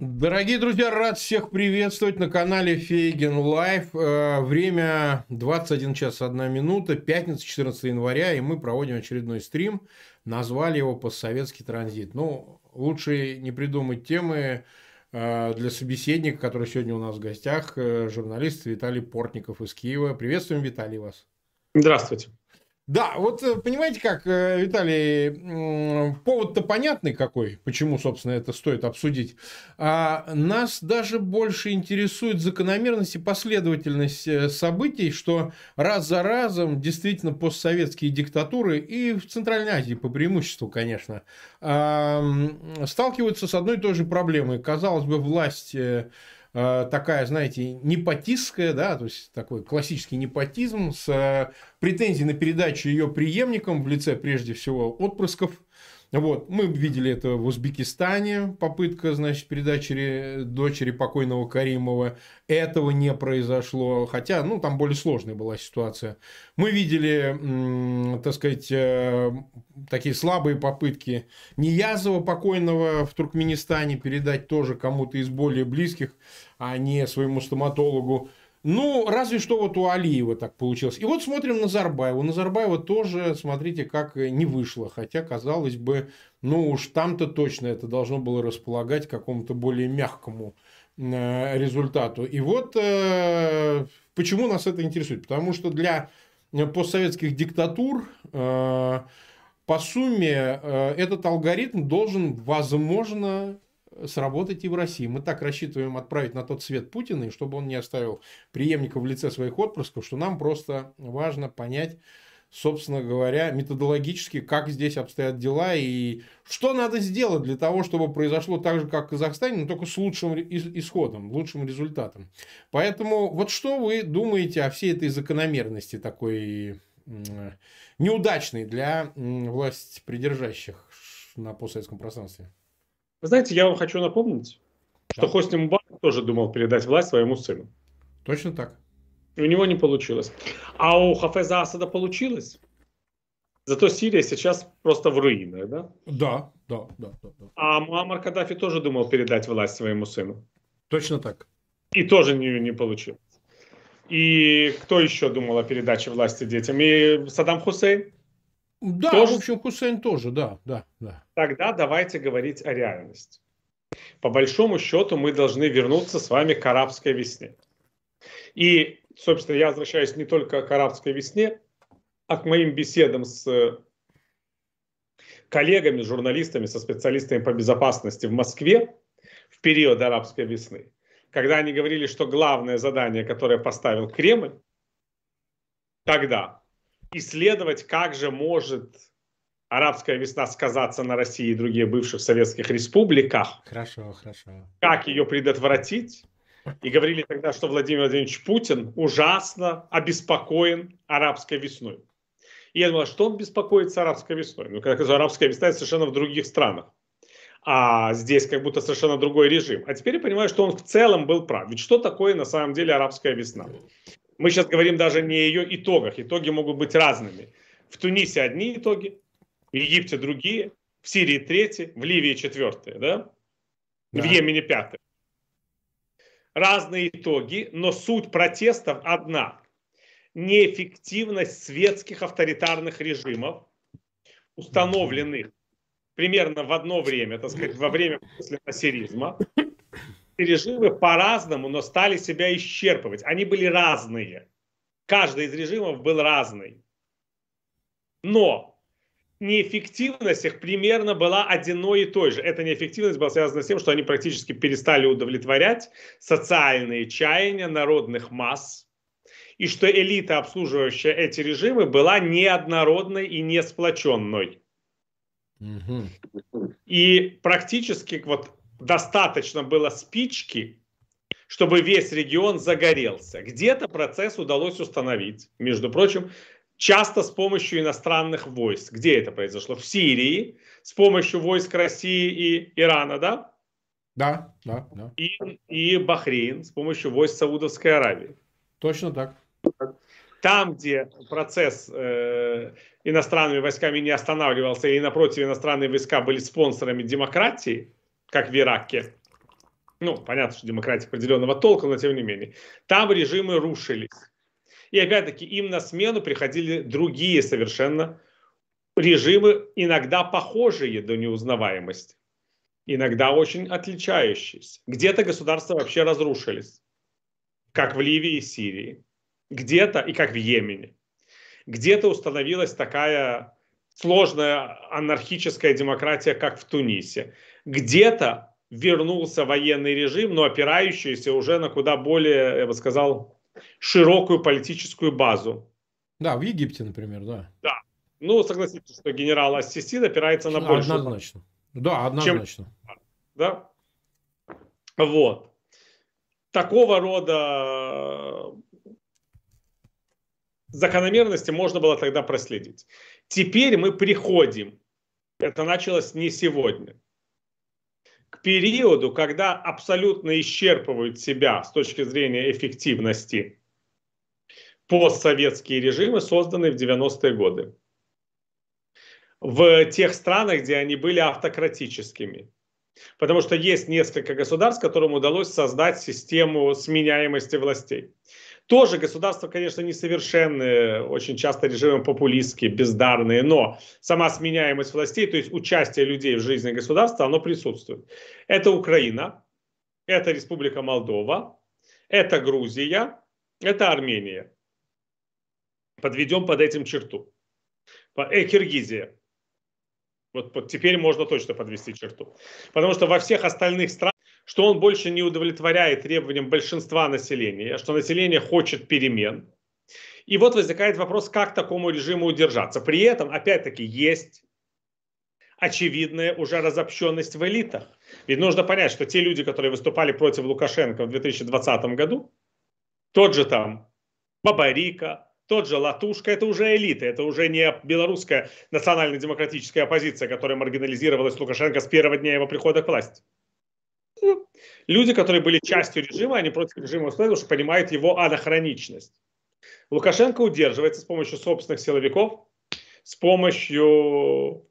Дорогие друзья, рад всех приветствовать на канале Фейгин Live. Э, время 21 час 1 минута, пятница, 14 января, и мы проводим очередной стрим. Назвали его «Постсоветский транзит». Ну, лучше не придумать темы э, для собеседника, который сегодня у нас в гостях, э, журналист Виталий Портников из Киева. Приветствуем, Виталий, вас. Здравствуйте. Да, вот э, понимаете как, э, Виталий, повод-то понятный какой, почему, собственно, это стоит обсудить. А нас даже больше интересует закономерность и последовательность э, событий, что раз за разом действительно постсоветские диктатуры и в Центральной Азии по преимуществу, конечно, сталкиваются с одной и той же проблемой. Казалось бы, власть такая, знаете, непотистская, да, то есть такой классический непотизм с э, претензией на передачу ее преемникам в лице, прежде всего, отпрысков вот, мы видели это в Узбекистане, попытка, значит, передачи дочери покойного Каримова. Этого не произошло, хотя, ну, там более сложная была ситуация. Мы видели, так сказать, э, такие слабые попытки Ниязова покойного в Туркменистане передать тоже кому-то из более близких, а не своему стоматологу. Ну, разве что вот у Алиева так получилось. И вот смотрим на Назарбаева. У Назарбаева тоже, смотрите, как не вышло. Хотя, казалось бы, ну уж там-то точно это должно было располагать к какому-то более мягкому э, результату. И вот э, почему нас это интересует. Потому что для постсоветских диктатур э, по сумме этот алгоритм должен, возможно, сработать и в России. Мы так рассчитываем отправить на тот свет Путина, и чтобы он не оставил преемника в лице своих отпрысков, что нам просто важно понять, собственно говоря, методологически, как здесь обстоят дела и что надо сделать для того, чтобы произошло так же, как в Казахстане, но только с лучшим исходом, лучшим результатом. Поэтому вот что вы думаете о всей этой закономерности такой неудачной для власть придержащих на постсоветском пространстве? Вы знаете, я вам хочу напомнить, да. что Хосни Мубарак тоже думал передать власть своему сыну. Точно так. У него не получилось. А у Хафеза Асада получилось. Зато Сирия сейчас просто в руинах, да? Да, да, да. да, да. А Муаммар Каддафи тоже думал передать власть своему сыну. Точно так. И тоже не, не получилось. И кто еще думал о передаче власти детям? И Саддам Хусейн? Да, тоже... в общем, Хусейн тоже, да, да, да. Тогда давайте говорить о реальности. По большому счету мы должны вернуться с вами к арабской весне. И, собственно, я возвращаюсь не только к арабской весне, а к моим беседам с коллегами, журналистами, со специалистами по безопасности в Москве в период арабской весны, когда они говорили, что главное задание, которое поставил Кремль, тогда исследовать, как же может арабская весна сказаться на России и других бывших советских республиках. Хорошо, хорошо. Как ее предотвратить. И говорили тогда, что Владимир Владимирович Путин ужасно обеспокоен арабской весной. И я думал, что он беспокоится арабской весной? Ну, как арабская весна совершенно в других странах. А здесь как будто совершенно другой режим. А теперь я понимаю, что он в целом был прав. Ведь что такое на самом деле арабская весна? Мы сейчас говорим даже не о ее итогах. Итоги могут быть разными. В Тунисе одни итоги, в Египте другие, в Сирии третьи, в Ливии четвертые, да? да. В Йемене пятые. Разные итоги, но суть протестов одна. Неэффективность светских авторитарных режимов, установленных примерно в одно время, так сказать, во время после насиризма, режимы по-разному, но стали себя исчерпывать. Они были разные. Каждый из режимов был разный. Но неэффективность их примерно была одной и той же. Эта неэффективность была связана с тем, что они практически перестали удовлетворять социальные чаяния народных масс, и что элита, обслуживающая эти режимы, была неоднородной и не сплоченной. Угу. И практически вот достаточно было спички, чтобы весь регион загорелся. Где-то процесс удалось установить, между прочим, часто с помощью иностранных войск. Где это произошло? В Сирии, с помощью войск России и Ирана, да? Да, да, да. И, и Бахрейн с помощью войск Саудовской Аравии. Точно так. Там, где процесс э, иностранными войсками не останавливался, и напротив иностранные войска были спонсорами демократии, как в Ираке, ну, понятно, что демократия определенного толка, но тем не менее, там режимы рушились. И опять-таки им на смену приходили другие совершенно режимы, иногда похожие до неузнаваемости, иногда очень отличающиеся. Где-то государства вообще разрушились, как в Ливии и Сирии, где-то и как в Йемене. Где-то установилась такая сложная анархическая демократия, как в Тунисе. Где-то вернулся военный режим, но опирающийся уже на куда более, я бы сказал, широкую политическую базу. Да, в Египте, например, да. Да. Ну, согласитесь, что генерал Ассисид опирается на большую... Однозначно. Да, однозначно. Чем... Да. Вот. Такого рода закономерности можно было тогда проследить. Теперь мы приходим, это началось не сегодня, периоду, когда абсолютно исчерпывают себя с точки зрения эффективности постсоветские режимы, созданные в 90-е годы. В тех странах, где они были автократическими. Потому что есть несколько государств, которым удалось создать систему сменяемости властей. Тоже государства, конечно, несовершенные, очень часто режимы популистские, бездарные, но сама сменяемость властей, то есть участие людей в жизни государства, оно присутствует. Это Украина, это Республика Молдова, это Грузия, это Армения. Подведем под этим черту. Э, Киргизия. Вот, вот теперь можно точно подвести черту. Потому что во всех остальных странах что он больше не удовлетворяет требованиям большинства населения, что население хочет перемен. И вот возникает вопрос, как такому режиму удержаться. При этом, опять-таки, есть очевидная уже разобщенность в элитах. Ведь нужно понять, что те люди, которые выступали против Лукашенко в 2020 году, тот же там Бабарика, тот же Латушка, это уже элита, это уже не белорусская национально-демократическая оппозиция, которая маргинализировалась Лукашенко с первого дня его прихода к власти. Люди, которые были частью режима, они против режима потому что понимают его анахроничность. Лукашенко удерживается с помощью собственных силовиков, с помощью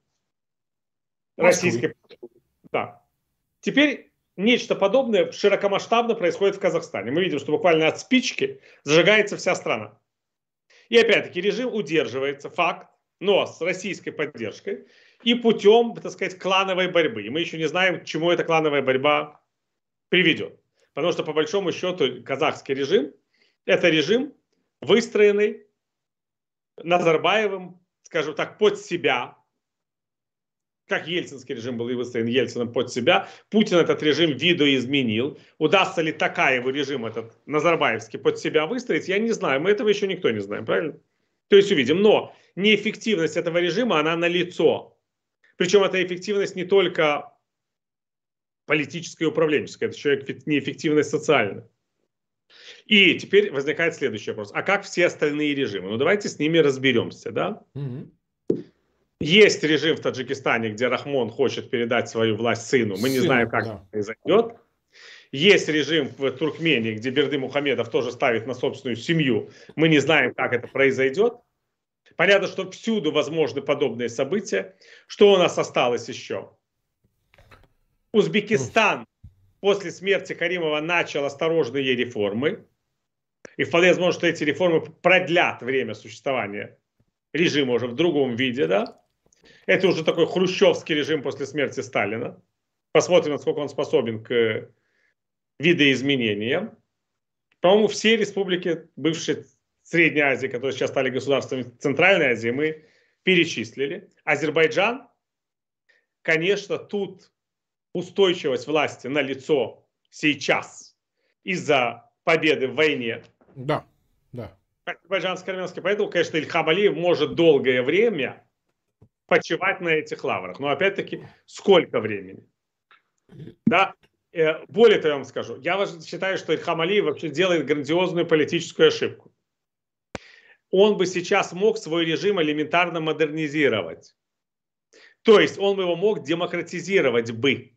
российской... Да. Теперь нечто подобное широкомасштабно происходит в Казахстане. Мы видим, что буквально от спички зажигается вся страна. И опять-таки режим удерживается, факт, но с российской поддержкой и путем, так сказать, клановой борьбы. И мы еще не знаем, к чему эта клановая борьба приведет. Потому что, по большому счету, казахский режим – это режим, выстроенный Назарбаевым, скажем так, под себя, как ельцинский режим был и выстроен Ельцином под себя. Путин этот режим видоизменил. Удастся ли такая его режим, этот Назарбаевский, под себя выстроить, я не знаю. Мы этого еще никто не знаем, правильно? То есть увидим. Но неэффективность этого режима, она налицо. Причем эта эффективность не только политическое и управленческое, это еще неэффективность социальная. И теперь возникает следующий вопрос. А как все остальные режимы? Ну давайте с ними разберемся, да? Угу. Есть режим в Таджикистане, где Рахмон хочет передать свою власть сыну. Мы не Сын, знаем, как да. это произойдет. Есть режим в Туркмении, где Берды Мухамедов тоже ставит на собственную семью. Мы не знаем, как это произойдет. Понятно, что всюду возможны подобные события. Что у нас осталось еще? Узбекистан после смерти Каримова начал осторожные реформы. И вполне возможно, что эти реформы продлят время существования режима уже в другом виде, да? Это уже такой хрущевский режим после смерти Сталина. Посмотрим, насколько он способен к видоизменениям. По-моему, все республики бывшей Средней Азии, которые сейчас стали государствами Центральной Азии, мы перечислили. Азербайджан, конечно, тут устойчивость власти на лицо сейчас из-за победы в войне. Да, да. Азербайджанско-армянский. Поэтому, конечно, Ильхам Алиев может долгое время почивать на этих лаврах. Но опять-таки, сколько времени? Да, э, более того, я вам скажу, я считаю, что Ильхам Алиев вообще делает грандиозную политическую ошибку. Он бы сейчас мог свой режим элементарно модернизировать. То есть он бы его мог демократизировать бы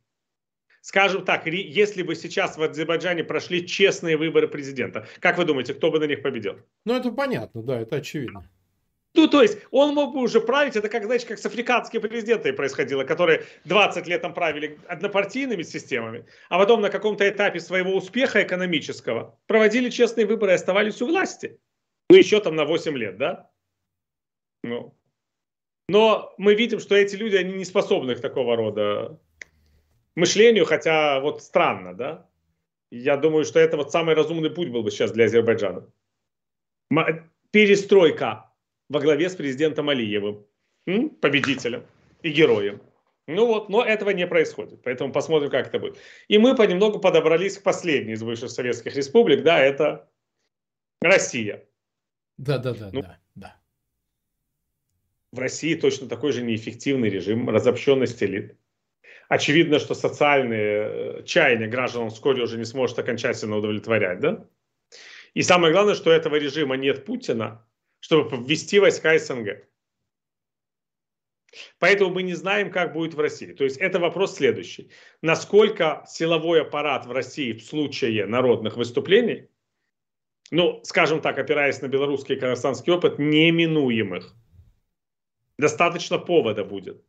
скажем так, если бы сейчас в Азербайджане прошли честные выборы президента, как вы думаете, кто бы на них победил? Ну, это понятно, да, это очевидно. Ну, то есть, он мог бы уже править, это как, знаете, как с африканскими президентами происходило, которые 20 лет там правили однопартийными системами, а потом на каком-то этапе своего успеха экономического проводили честные выборы и оставались у власти. Ну, еще там на 8 лет, да? Ну. Но мы видим, что эти люди, они не способны к такого рода мышлению, хотя вот странно, да? Я думаю, что это вот самый разумный путь был бы сейчас для Азербайджана. Перестройка во главе с президентом Алиевым, победителем и героем. Ну вот, но этого не происходит, поэтому посмотрим, как это будет. И мы понемногу подобрались к последней из бывших советских республик, да, это Россия. Да, да, да, ну, да, да. В России точно такой же неэффективный режим разобщенности элит. Очевидно, что социальные э, чаяния граждан вскоре уже не сможет окончательно удовлетворять, да? И самое главное, что этого режима нет Путина, чтобы ввести войска СНГ. Поэтому мы не знаем, как будет в России. То есть это вопрос следующий. Насколько силовой аппарат в России в случае народных выступлений, ну, скажем так, опираясь на белорусский и казахстанский опыт, неминуемых, достаточно повода будет,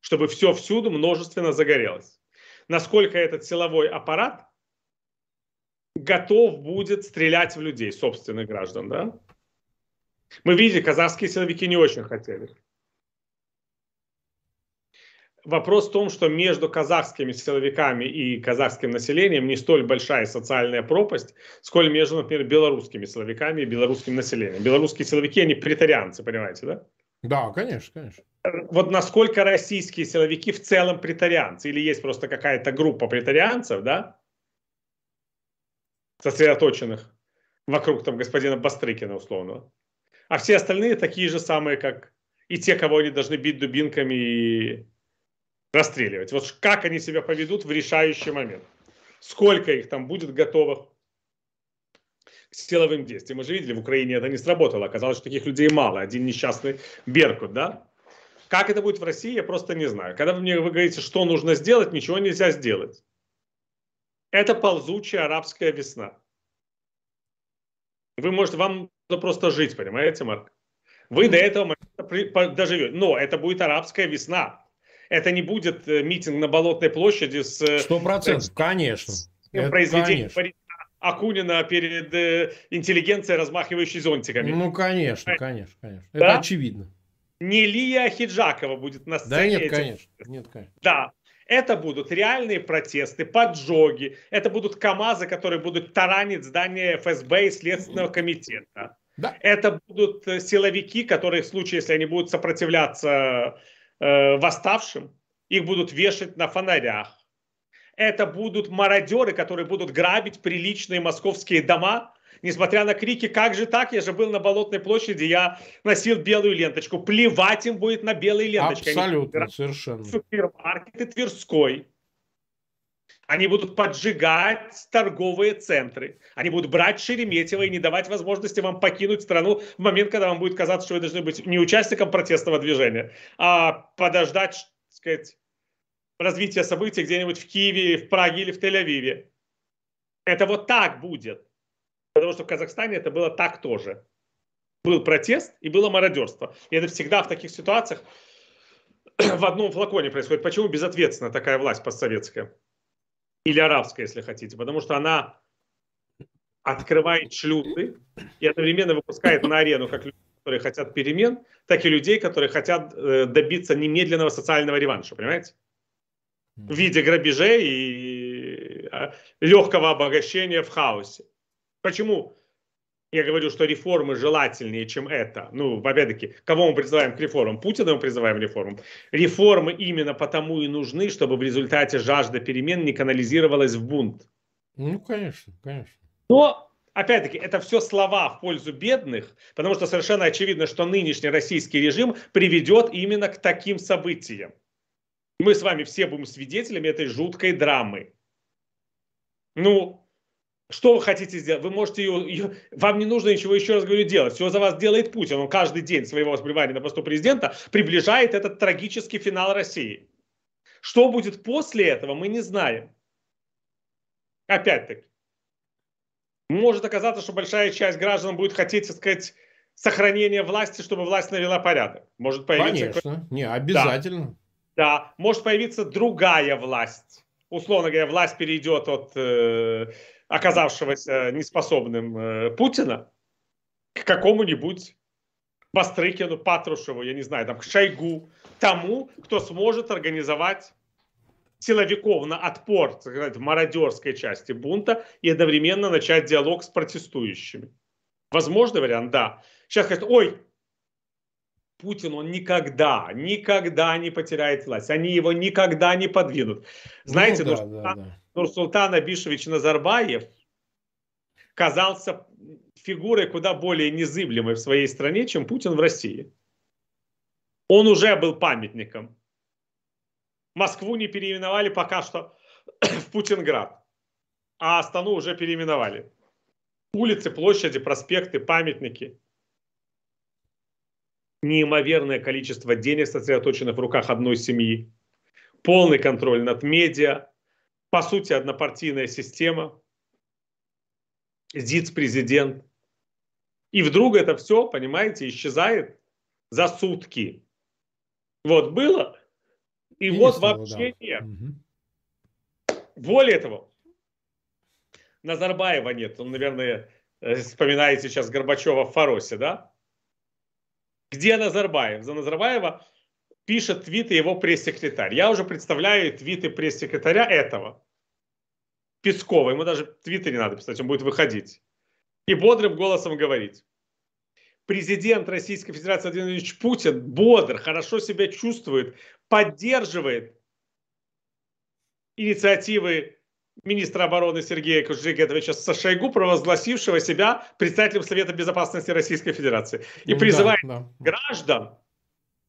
чтобы все всюду множественно загорелось. Насколько этот силовой аппарат готов будет стрелять в людей, собственных граждан, да? Мы видели, казахские силовики не очень хотели. Вопрос в том, что между казахскими силовиками и казахским населением не столь большая социальная пропасть, сколь между, например, белорусскими силовиками и белорусским населением. Белорусские силовики, они претарианцы, понимаете, да? Да, конечно, конечно. Вот насколько российские силовики в целом претарианцы, или есть просто какая-то группа претарианцев, да, сосредоточенных вокруг там господина Бастрыкина условного, а все остальные такие же самые, как и те, кого они должны бить дубинками и расстреливать. Вот как они себя поведут в решающий момент. Сколько их там будет готовых к силовым действиям. Мы же видели, в Украине это не сработало. Оказалось, что таких людей мало. Один несчастный Беркут, да? Как это будет в России, я просто не знаю. Когда вы мне вы говорите, что нужно сделать, ничего нельзя сделать. Это ползучая арабская весна. Вы можете, вам нужно просто жить, понимаете, Марк? Вы до этого момента доживете. Но это будет арабская весна. Это не будет э, митинг на Болотной площади с... Э, Сто процентов, конечно. Произведением Акунина перед э, интеллигенцией, размахивающей зонтиками. Ну, конечно, конечно, конечно. Да? Это очевидно. Не Лия Хиджакова будет на сцене. Да нет, этим... конечно. Нет, конечно. Да, это будут реальные протесты, поджоги, это будут КАМАЗы, которые будут таранить здание ФСБ и Следственного комитета. Да. Это будут э, силовики, которые в случае, если они будут сопротивляться э, восставшим, их будут вешать на фонарях. Это будут мародеры, которые будут грабить приличные московские дома, Несмотря на крики, как же так, я же был на Болотной площади, я носил белую ленточку. Плевать им будет на белые ленточки. Абсолютно, Они совершенно. Супермаркеты Тверской. Они будут поджигать торговые центры. Они будут брать Шереметьево и не давать возможности вам покинуть страну в момент, когда вам будет казаться, что вы должны быть не участником протестного движения, а подождать, так сказать, развития событий где-нибудь в Киеве, в Праге или в Тель-Авиве. Это вот так будет. Потому что в Казахстане это было так тоже. Был протест и было мародерство. И это всегда в таких ситуациях в одном флаконе происходит. Почему безответственна такая власть постсоветская? Или арабская, если хотите. Потому что она открывает шлюзы и одновременно выпускает на арену как людей, которые хотят перемен, так и людей, которые хотят э, добиться немедленного социального реванша, понимаете? В виде грабежей и а, легкого обогащения в хаосе. Почему я говорю, что реформы желательнее, чем это. Ну, опять-таки, кого мы призываем к реформам? Путина мы призываем к реформам. Реформы именно потому и нужны, чтобы в результате жажда перемен не канализировалась в бунт. Ну, конечно, конечно. Но, опять-таки, это все слова в пользу бедных, потому что совершенно очевидно, что нынешний российский режим приведет именно к таким событиям. Мы с вами все будем свидетелями этой жуткой драмы. Ну, что вы хотите сделать? Вы можете ее, ее, вам не нужно ничего, еще раз говорю, делать. Все за вас делает Путин. Он каждый день своего пребывания на посту президента приближает этот трагический финал России. Что будет после этого, мы не знаем. Опять-таки. Может оказаться, что большая часть граждан будет хотеть, так сказать, сохранение власти, чтобы власть навела порядок. Может появиться... Конечно, не, обязательно. Да. Да, может появиться другая власть. Условно говоря, власть перейдет от э, оказавшегося неспособным э, Путина к какому-нибудь Бастрыкину, Патрушеву, я не знаю, там, к Шойгу, тому, кто сможет организовать силовиков на отпор сказать, мародерской части бунта и одновременно начать диалог с протестующими. Возможный вариант? Да. Сейчас скажут, ой, Путин, он никогда, никогда не потеряет власть. Они его никогда не подвинут. Ну Знаете, ну, да, Нурсултан, да, да. Нурсултан Абишевич Назарбаев казался фигурой куда более незыблемой в своей стране, чем Путин в России. Он уже был памятником. Москву не переименовали пока что в Путинград, а Астану уже переименовали. Улицы, площади, проспекты, памятники. Неимоверное количество денег сосредоточено в руках одной семьи. Полный контроль над медиа. По сути, однопартийная система. ЗИЦ-президент. И вдруг это все, понимаете, исчезает за сутки. Вот было, и, и вот вообще да. нет. Угу. Более того, Назарбаева нет. Он, наверное, э, вспоминает сейчас Горбачева в Фаросе, да? Где Назарбаев? За Назарбаева пишет твиты его пресс-секретарь. Я уже представляю твиты пресс-секретаря этого. Пескова. Ему даже твиты не надо писать, он будет выходить. И бодрым голосом говорить. Президент Российской Федерации Владимир Владимирович Путин бодр, хорошо себя чувствует, поддерживает инициативы министра обороны Сергея Кужегетовича Шойгу, провозгласившего себя председателем Совета Безопасности Российской Федерации. И призывает да, да. граждан,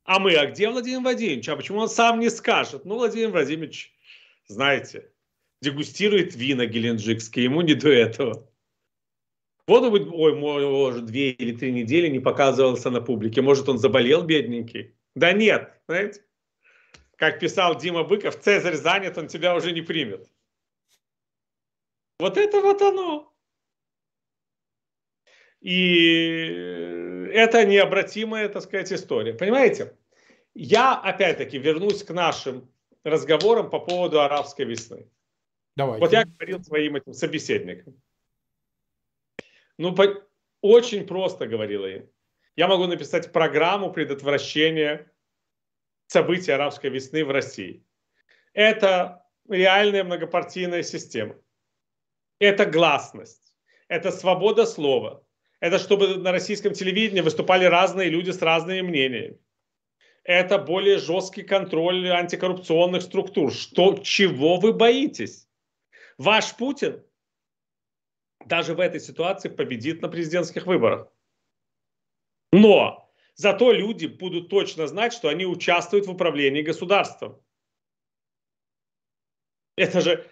а мы, а где Владимир Владимирович? А почему он сам не скажет? Ну, Владимир Владимирович, знаете, дегустирует вина геленджикские, ему не до этого. Вот он, ой, может, две или три недели не показывался на публике. Может, он заболел, бедненький? Да нет, знаете. Как писал Дима Быков, Цезарь занят, он тебя уже не примет. Вот это вот оно. И это необратимая, так сказать, история. Понимаете? Я, опять-таки, вернусь к нашим разговорам по поводу арабской весны. Давайте. Вот я говорил своим этим собеседникам. Ну, по... очень просто говорила им. Я могу написать программу предотвращения событий арабской весны в России. Это реальная многопартийная система. Это гласность. Это свобода слова. Это чтобы на российском телевидении выступали разные люди с разными мнениями. Это более жесткий контроль антикоррупционных структур. Что, чего вы боитесь? Ваш Путин даже в этой ситуации победит на президентских выборах. Но зато люди будут точно знать, что они участвуют в управлении государством. Это же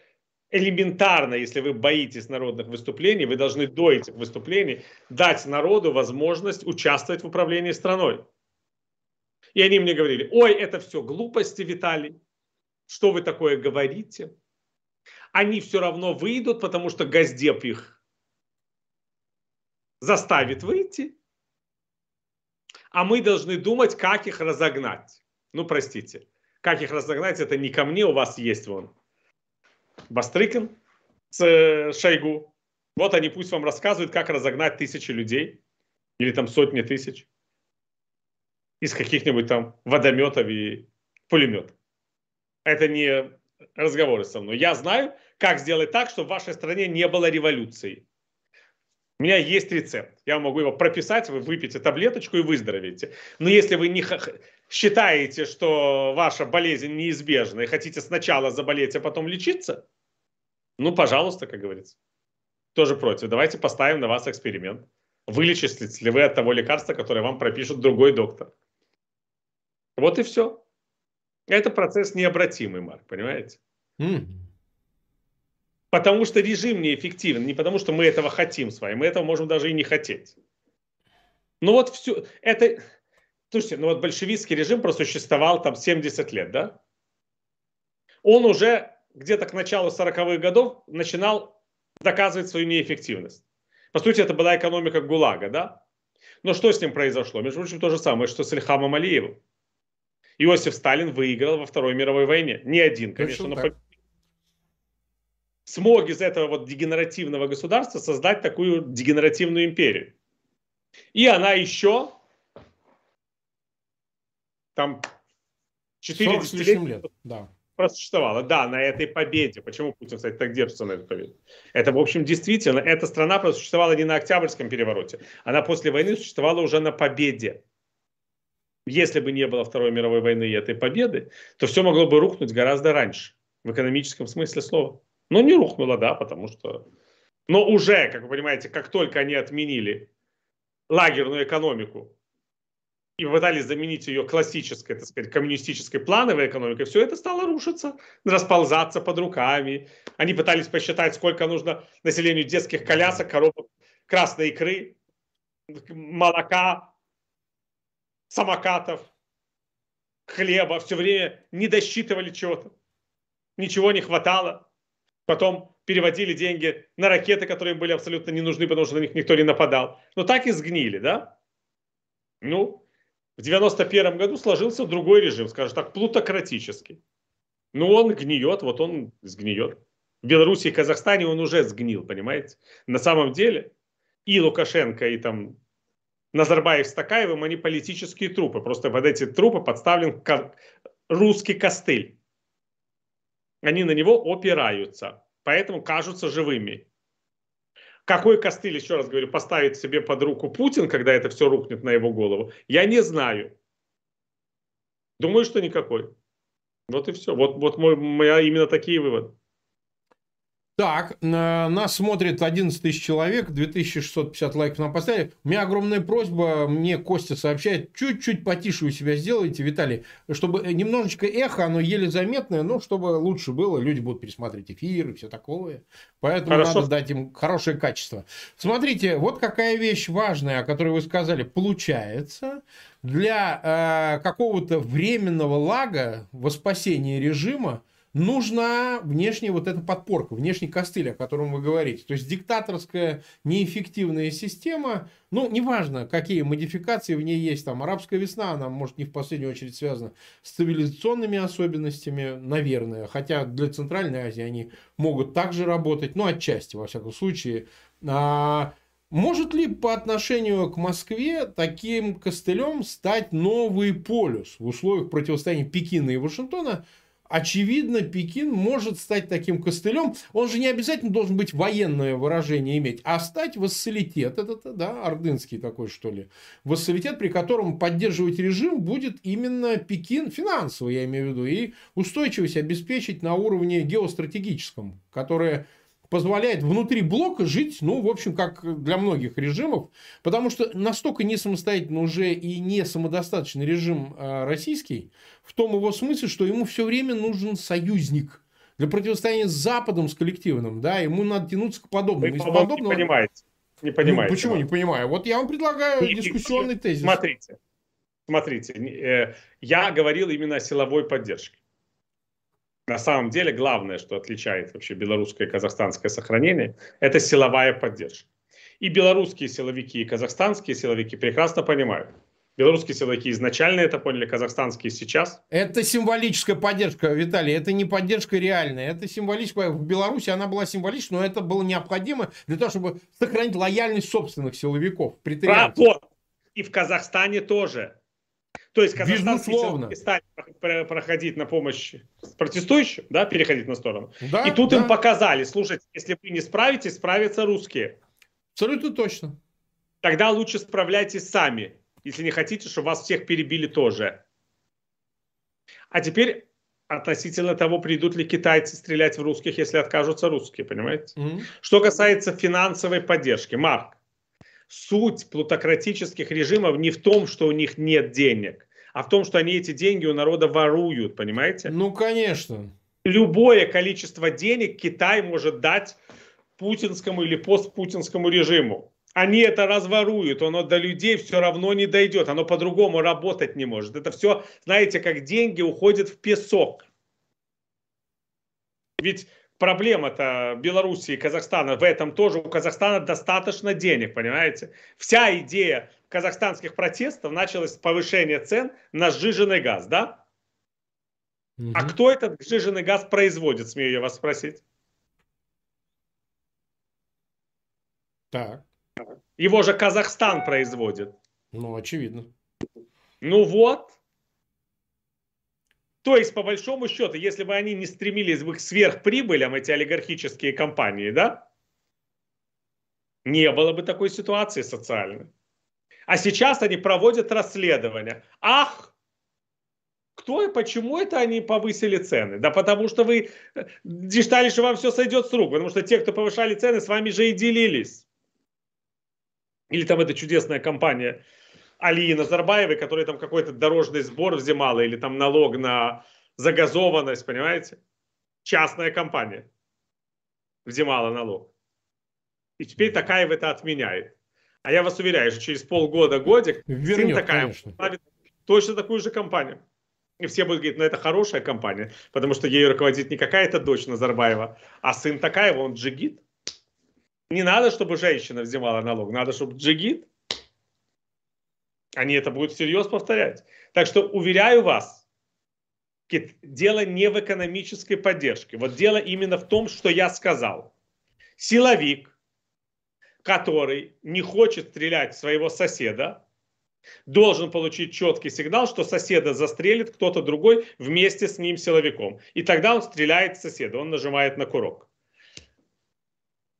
элементарно, если вы боитесь народных выступлений, вы должны до этих выступлений дать народу возможность участвовать в управлении страной. И они мне говорили, ой, это все глупости, Виталий, что вы такое говорите? Они все равно выйдут, потому что Газдеп их заставит выйти, а мы должны думать, как их разогнать. Ну, простите, как их разогнать, это не ко мне, у вас есть вон Бастрыкин с э, Шойгу. Вот они пусть вам рассказывают, как разогнать тысячи людей или там сотни тысяч из каких-нибудь там водометов и пулеметов. Это не разговоры со мной. Я знаю, как сделать так, чтобы в вашей стране не было революции. У меня есть рецепт. Я могу его прописать, вы выпьете таблеточку и выздоровеете. Но если вы не считаете, что ваша болезнь неизбежна и хотите сначала заболеть, а потом лечиться, ну, пожалуйста, как говорится. Тоже против. Давайте поставим на вас эксперимент. Вылечитесь ли вы от того лекарства, которое вам пропишет другой доктор. Вот и все. Это процесс необратимый, Марк, понимаете? Mm. Потому что режим неэффективен, не потому что мы этого хотим с вами, мы этого можем даже и не хотеть. Ну вот все, это, слушайте, ну вот большевистский режим просуществовал там 70 лет, да? Он уже где-то к началу 40-х годов начинал доказывать свою неэффективность. По сути, это была экономика ГУЛАГа, да? Но что с ним произошло? Между прочим, то же самое, что с Ильхамом Алиевым. Иосиф Сталин выиграл во Второй мировой войне. Не один, конечно, но смог из этого вот дегенеративного государства создать такую дегенеративную империю. И она еще там 4 десятилетия лет. Да. просуществовала. Да, на этой победе. Почему Путин, кстати, так держится на этой победе? Это, в общем, действительно, эта страна просуществовала не на Октябрьском перевороте. Она после войны существовала уже на победе. Если бы не было Второй мировой войны и этой победы, то все могло бы рухнуть гораздо раньше, в экономическом смысле слова. Но не рухнуло, да, потому что... Но уже, как вы понимаете, как только они отменили лагерную экономику и пытались заменить ее классической, так сказать, коммунистической плановой экономикой, все это стало рушиться, расползаться под руками. Они пытались посчитать, сколько нужно населению детских колясок, коробок красной икры, молока, самокатов, хлеба, все время не досчитывали чего-то. Ничего не хватало. Потом переводили деньги на ракеты, которые были абсолютно не нужны, потому что на них никто не нападал. Но так и сгнили, да? Ну, в 91 году сложился другой режим, скажем так, плутократический. Ну, он гниет, вот он сгниет. В Беларуси и Казахстане он уже сгнил, понимаете? На самом деле и Лукашенко, и там Назарбаев с Такаевым, они политические трупы. Просто под эти трупы подставлен русский костыль. Они на него опираются, поэтому кажутся живыми. Какой костыль, еще раз говорю, поставит себе под руку Путин, когда это все рухнет на его голову, я не знаю. Думаю, что никакой. Вот и все. Вот, вот мой, моя именно такие выводы. Так, нас смотрит 11 тысяч человек, 2650 лайков нам поставили. У меня огромная просьба, мне Костя сообщает, чуть-чуть потише у себя сделайте, Виталий, чтобы немножечко эхо, оно еле заметное, но чтобы лучше было, люди будут пересматривать эфир и все такое. Поэтому Хорошо. надо дать им хорошее качество. Смотрите, вот какая вещь важная, о которой вы сказали. Получается, для э, какого-то временного лага во спасении режима нужна внешняя вот эта подпорка, внешний костыль, о котором вы говорите. То есть диктаторская неэффективная система, ну, неважно, какие модификации в ней есть, там, арабская весна, она, может, не в последнюю очередь связана с цивилизационными особенностями, наверное, хотя для Центральной Азии они могут также работать, ну, отчасти, во всяком случае. А, может ли по отношению к Москве таким костылем стать новый полюс в условиях противостояния Пекина и Вашингтона – очевидно, Пекин может стать таким костылем. Он же не обязательно должен быть военное выражение иметь, а стать вассалитет, это, да, ордынский такой, что ли, вассалитет, при котором поддерживать режим будет именно Пекин, финансово я имею в виду, и устойчивость обеспечить на уровне геостратегическом, которое позволяет внутри блока жить, ну, в общем, как для многих режимов, потому что настолько не самостоятельно уже и не самодостаточный режим а, российский, в том его смысле, что ему все время нужен союзник для противостояния с Западом, с коллективным, да, ему надо тянуться к подобному. Вы, подобного... не понимаете. Не понимаете. Ну, почему не понимаю? Вот я вам предлагаю и, дискуссионный и, тезис. Смотрите, смотрите, э, я говорил именно о силовой поддержке. На самом деле главное, что отличает вообще белорусское и казахстанское сохранение, это силовая поддержка. И белорусские силовики, и казахстанские силовики прекрасно понимают. Белорусские силовики изначально это поняли, казахстанские сейчас. Это символическая поддержка, Виталий. Это не поддержка реальная. Это символическая. В Беларуси она была символичной, но это было необходимо для того, чтобы сохранить лояльность собственных силовиков. А, вот. И в Казахстане тоже. То есть казахстанские стали проходить на помощь протестующим, да, переходить на сторону. Да, и тут да. им показали, слушайте, если вы не справитесь, справятся русские. Абсолютно точно. Тогда лучше справляйтесь сами, если не хотите, чтобы вас всех перебили тоже. А теперь относительно того, придут ли китайцы стрелять в русских, если откажутся русские, понимаете? Mm-hmm. Что касается финансовой поддержки, Марк, суть плутократических режимов не в том, что у них нет денег а в том, что они эти деньги у народа воруют, понимаете? Ну, конечно. Любое количество денег Китай может дать путинскому или постпутинскому режиму. Они это разворуют, оно до людей все равно не дойдет, оно по-другому работать не может. Это все, знаете, как деньги уходят в песок. Ведь проблема-то Белоруссии и Казахстана в этом тоже. У Казахстана достаточно денег, понимаете? Вся идея казахстанских протестов началось повышение цен на сжиженный газ, да? Угу. А кто этот сжиженный газ производит, смею я вас спросить? Так. Его же Казахстан производит. Ну, очевидно. Ну вот. То есть, по большому счету, если бы они не стремились к сверхприбылям, эти олигархические компании, да, не было бы такой ситуации социальной. А сейчас они проводят расследование. Ах, кто и почему это они повысили цены? Да потому что вы считали, что вам все сойдет с рук. Потому что те, кто повышали цены, с вами же и делились. Или там эта чудесная компания Алии Назарбаевой, которая там какой-то дорожный сбор взимала, или там налог на загазованность, понимаете? Частная компания взимала налог. И теперь такая это отменяет. А я вас уверяю, что через полгода, годик, Вернет, сын такая ставит точно такую же компанию. И все будут говорить, ну это хорошая компания, потому что ей руководит не какая-то дочь Назарбаева, а сын Такаева, он джигит. Не надо, чтобы женщина взимала налог, надо, чтобы джигит. Они это будут всерьез повторять. Так что уверяю вас, дело не в экономической поддержке. Вот дело именно в том, что я сказал. Силовик, который не хочет стрелять в своего соседа, должен получить четкий сигнал, что соседа застрелит кто-то другой вместе с ним силовиком. И тогда он стреляет в соседа, он нажимает на курок.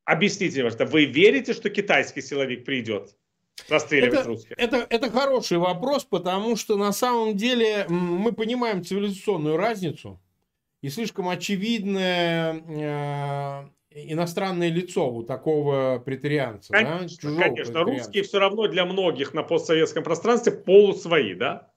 Объясните, пожалуйста, вы верите, что китайский силовик придет? расстреливать это, русских? Это, это хороший вопрос, потому что на самом деле мы понимаем цивилизационную разницу и слишком очевидное э, иностранное лицо у такого претарианца. Конечно, да? конечно. русские все равно для многих на постсоветском пространстве полусвои, да?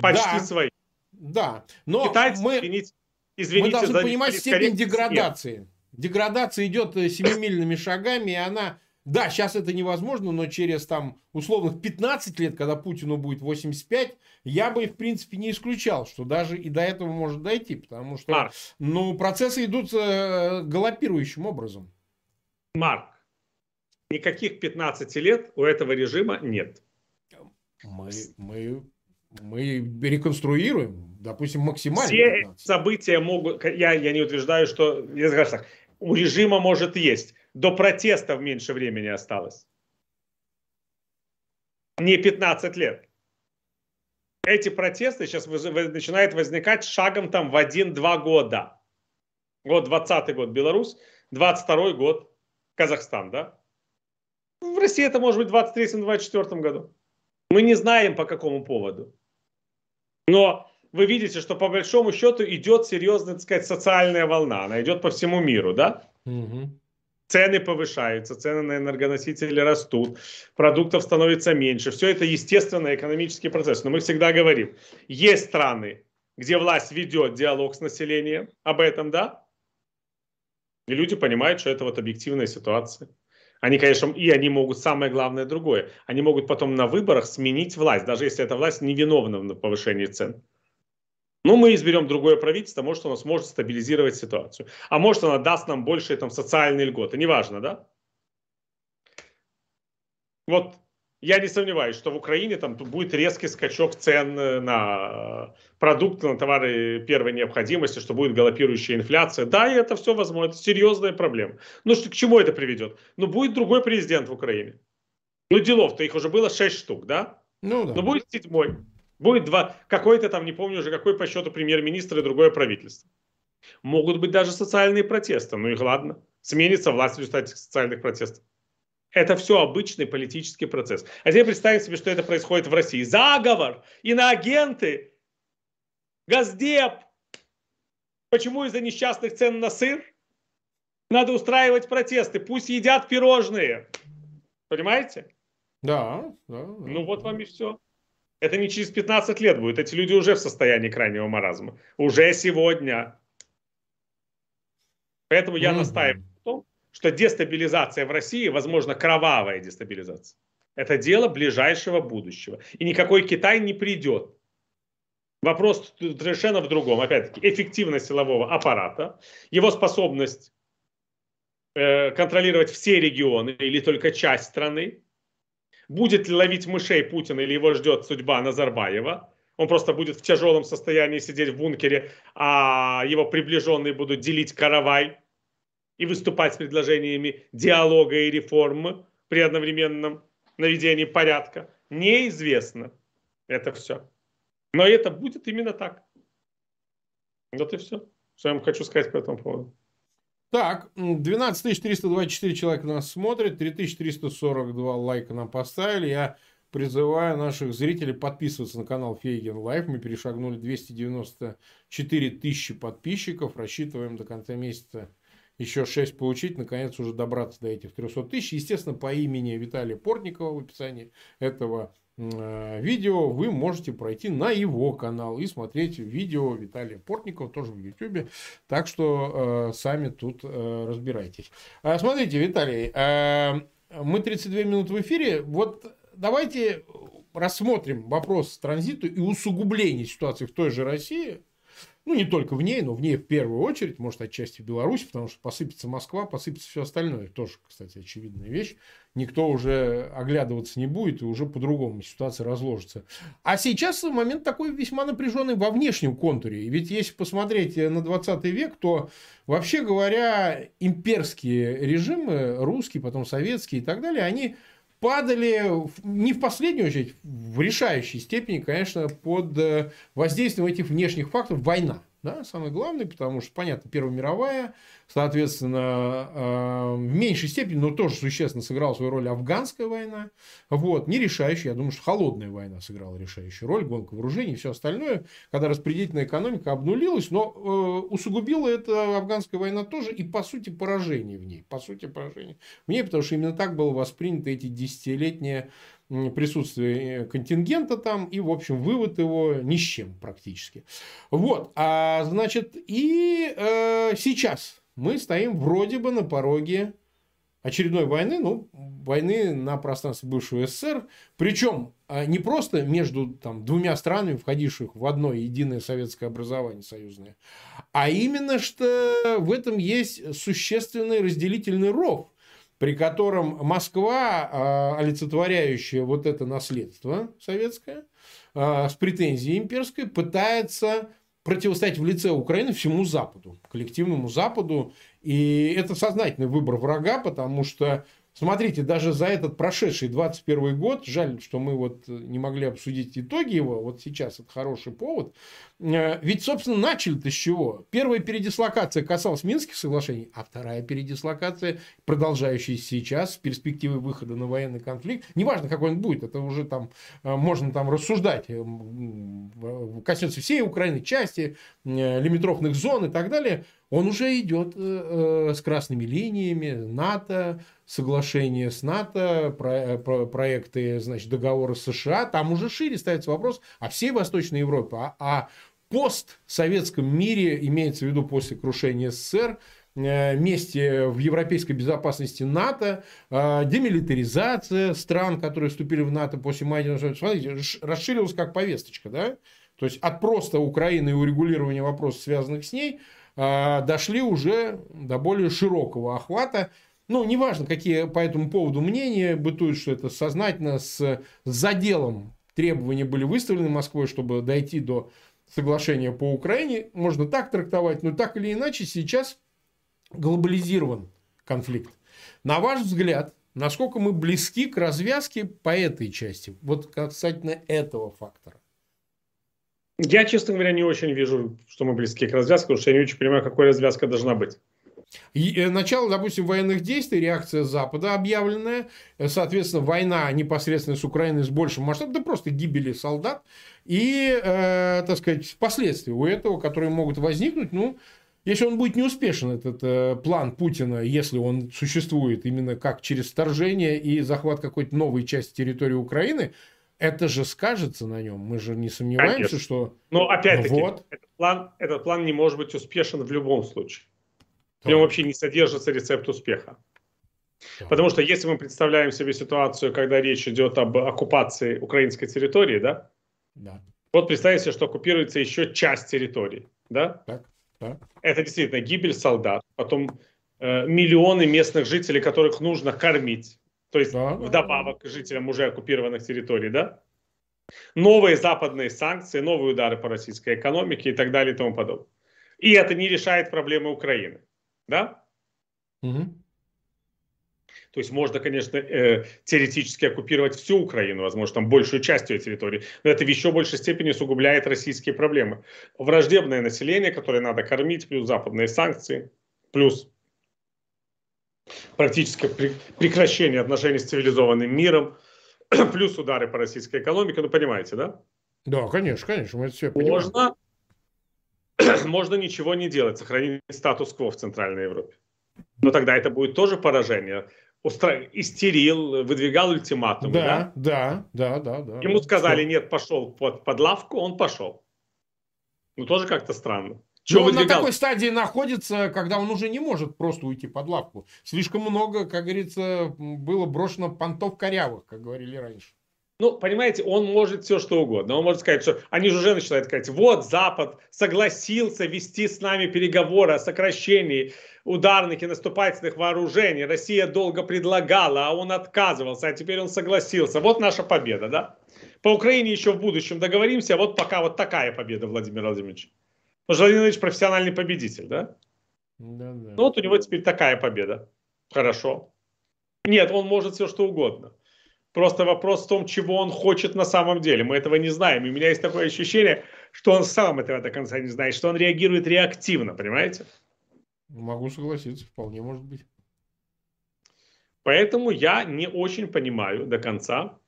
Почти да, свои. Да, но Китайцы, мы, извините, извините, мы должны понимать степень деградации. Нет. Деградация идет семимильными шагами, и она да, сейчас это невозможно, но через там условных 15 лет, когда Путину будет 85, я бы, в принципе, не исключал, что даже и до этого может дойти, потому что Марк. ну, процессы идут э, галопирующим образом. Марк, никаких 15 лет у этого режима нет. Мы, мы, мы реконструируем, допустим, максимально. Все 15. события могут, я, я не утверждаю, что, я скажу так, у режима может есть до протестов меньше времени осталось. Не 15 лет. Эти протесты сейчас начинают возникать шагом там в 1-2 года. Вот 20 год Беларусь, 22 год Казахстан, да? В России это может быть в 23-24 году. Мы не знаем по какому поводу. Но вы видите, что по большому счету идет серьезная, так сказать, социальная волна. Она идет по всему миру, да? Угу цены повышаются, цены на энергоносители растут, продуктов становится меньше. Все это естественный экономический процесс. Но мы всегда говорим, есть страны, где власть ведет диалог с населением об этом, да? И люди понимают, что это вот объективная ситуация. Они, конечно, и они могут, самое главное, другое. Они могут потом на выборах сменить власть, даже если эта власть не виновна в повышении цен. Ну, мы изберем другое правительство, может, оно сможет стабилизировать ситуацию. А может, оно даст нам больше там, социальные льготы. Неважно, да? Вот я не сомневаюсь, что в Украине там будет резкий скачок цен э, на продукты, на товары первой необходимости, что будет галопирующая инфляция. Да, и это все возможно, это серьезная проблема. Ну, что, к чему это приведет? Ну, будет другой президент в Украине. Ну, делов-то их уже было 6 штук, да? Ну, да. Но будет седьмой. Будет два, какой-то там, не помню уже, какой по счету премьер-министр и другое правительство. Могут быть даже социальные протесты. Ну и ладно. Сменится власть в результате социальных протестов. Это все обычный политический процесс. А теперь представим себе, что это происходит в России. Заговор, иноагенты, Газдеп. Почему из-за несчастных цен на сыр надо устраивать протесты? Пусть едят пирожные. Понимаете? Да, да. да ну вот вам и все. Это не через 15 лет будет. Эти люди уже в состоянии крайнего маразма. Уже сегодня. Поэтому я mm-hmm. настаиваю на том, что дестабилизация в России, возможно, кровавая дестабилизация. Это дело ближайшего будущего. И никакой Китай не придет. Вопрос совершенно в другом. Опять-таки, эффективность силового аппарата, его способность э, контролировать все регионы или только часть страны, будет ли ловить мышей Путин или его ждет судьба Назарбаева. Он просто будет в тяжелом состоянии сидеть в бункере, а его приближенные будут делить каравай и выступать с предложениями диалога и реформы при одновременном наведении порядка. Неизвестно. Это все. Но это будет именно так. Вот и все, что я вам хочу сказать по этому поводу. Так, 12 324 человека нас смотрят, 3342 лайка нам поставили. Я призываю наших зрителей подписываться на канал Фейгин Live. Мы перешагнули 294 тысячи подписчиков. Рассчитываем до конца месяца еще 6 получить, наконец уже добраться до этих 300 тысяч. Естественно, по имени Виталия Портникова в описании этого видео вы можете пройти на его канал и смотреть видео Виталия Портникова тоже в YouTube. Так что э, сами тут э, разбирайтесь. А, смотрите, Виталий, э, мы 32 минуты в эфире. Вот давайте рассмотрим вопрос транзита и усугубления ситуации в той же России ну, не только в ней, но в ней в первую очередь, может, отчасти в Беларуси, потому что посыпется Москва, посыпется все остальное. Тоже, кстати, очевидная вещь. Никто уже оглядываться не будет, и уже по-другому ситуация разложится. А сейчас момент такой весьма напряженный во внешнем контуре. Ведь если посмотреть на 20 век, то, вообще говоря, имперские режимы, русские, потом советские и так далее, они падали не в последнюю очередь, в решающей степени, конечно, под э, воздействием этих внешних факторов война. Да, самое главное, потому что, понятно, Первая мировая, соответственно, э, в меньшей степени, но тоже существенно сыграла свою роль афганская война. Вот, не решающая, я думаю, что холодная война сыграла решающую роль, гонка вооружений и все остальное, когда распределительная экономика обнулилась, но э, усугубила это афганская война тоже и, по сути, поражение в ней. По сути, поражение в ней, потому что именно так было воспринято эти десятилетние присутствие контингента там, и, в общем, вывод его ни с чем практически. Вот, а, значит, и э, сейчас мы стоим вроде бы на пороге очередной войны, ну, войны на пространстве бывшего СССР, причем а, не просто между там, двумя странами, входивших в одно единое советское образование союзное, а именно, что в этом есть существенный разделительный ров – при котором Москва, а, олицетворяющая вот это наследство советское, а, с претензией имперской, пытается противостоять в лице Украины всему Западу, коллективному Западу. И это сознательный выбор врага, потому что Смотрите, даже за этот прошедший 21 год, жаль, что мы вот не могли обсудить итоги его, вот сейчас это хороший повод. Э, ведь, собственно, начали-то с чего? Первая передислокация касалась Минских соглашений, а вторая передислокация, продолжающаяся сейчас, с перспективой выхода на военный конфликт, неважно, какой он будет, это уже там э, можно там рассуждать, э, коснется всей Украины, части, лимитрофных зон и так далее, он уже идет с красными линиями, НАТО, соглашение с НАТО, про, про, проекты, значит, договора США, там уже шире ставится вопрос о всей Восточной Европе, о, о постсоветском мире, имеется в виду после крушения СССР, э, месте в европейской безопасности НАТО, э, демилитаризация стран, которые вступили в НАТО после мая. Смотрите, расширилась как повесточка, да? То есть от просто Украины и урегулирования вопросов, связанных с ней, э, дошли уже до более широкого охвата ну, неважно, какие по этому поводу мнения бытуют, что это сознательно с заделом требования были выставлены Москвой, чтобы дойти до соглашения по Украине. Можно так трактовать, но так или иначе сейчас глобализирован конфликт. На ваш взгляд, насколько мы близки к развязке по этой части? Вот касательно этого фактора. Я, честно говоря, не очень вижу, что мы близки к развязке, потому что я не очень понимаю, какой развязка должна быть. И, э, начало, допустим, военных действий, реакция Запада объявленная, э, соответственно, война непосредственно с Украиной с большим масштабом, да просто гибели солдат, и, э, так сказать, последствия у этого, которые могут возникнуть, ну, если он будет неуспешен, этот э, план Путина, если он существует именно как через вторжение и захват какой-то новой части территории Украины, это же скажется на нем. Мы же не сомневаемся, Конечно. что... Но опять-таки, вот. этот, план, этот план не может быть успешен в любом случае. В нем вообще не содержится рецепт успеха. Потому что если мы представляем себе ситуацию, когда речь идет об оккупации украинской территории, да? Да. Вот представьте, что оккупируется еще часть территории, да? Так, так. Это действительно гибель солдат, потом э, миллионы местных жителей, которых нужно кормить, то есть да, вдобавок к жителям уже оккупированных территорий, да? Новые западные санкции, новые удары по российской экономике и так далее и тому подобное. И это не решает проблемы Украины, да? Угу. То есть можно, конечно, э, теоретически оккупировать всю Украину, возможно, там большую часть ее территории, но это в еще большей степени усугубляет российские проблемы. Враждебное население, которое надо кормить, плюс западные санкции, плюс практическое прекращение отношений с цивилизованным миром, плюс удары по российской экономике, ну понимаете, да? Да, конечно, конечно, мы это все понимаем. Можно, можно ничего не делать, сохранить статус-кво в Центральной Европе. Но тогда это будет тоже поражение устра... истерил, выдвигал ультиматум. Да, да, да, да. да, Ему сказали, нет, пошел под, под лавку, он пошел. Ну, тоже как-то странно. Чего он на такой стадии находится, когда он уже не может просто уйти под лавку. Слишком много, как говорится, было брошено понтов корявых, как говорили раньше. Ну, понимаете, он может все что угодно. Он может сказать, что они же уже начинают сказать, вот Запад согласился вести с нами переговоры о сокращении ударных и наступательных вооружений. Россия долго предлагала, а он отказывался, а теперь он согласился. Вот наша победа, да? По Украине еще в будущем договоримся, а вот пока вот такая победа, Владимир Владимирович. Потому что Владимир Владимирович профессиональный победитель, да? Да, да. Ну вот у него теперь такая победа. Хорошо. Нет, он может все что угодно. Просто вопрос в том, чего он хочет на самом деле. Мы этого не знаем. И у меня есть такое ощущение, что он сам этого до конца не знает, что он реагирует реактивно, понимаете? Могу согласиться, вполне может быть. Поэтому я не очень понимаю до конца,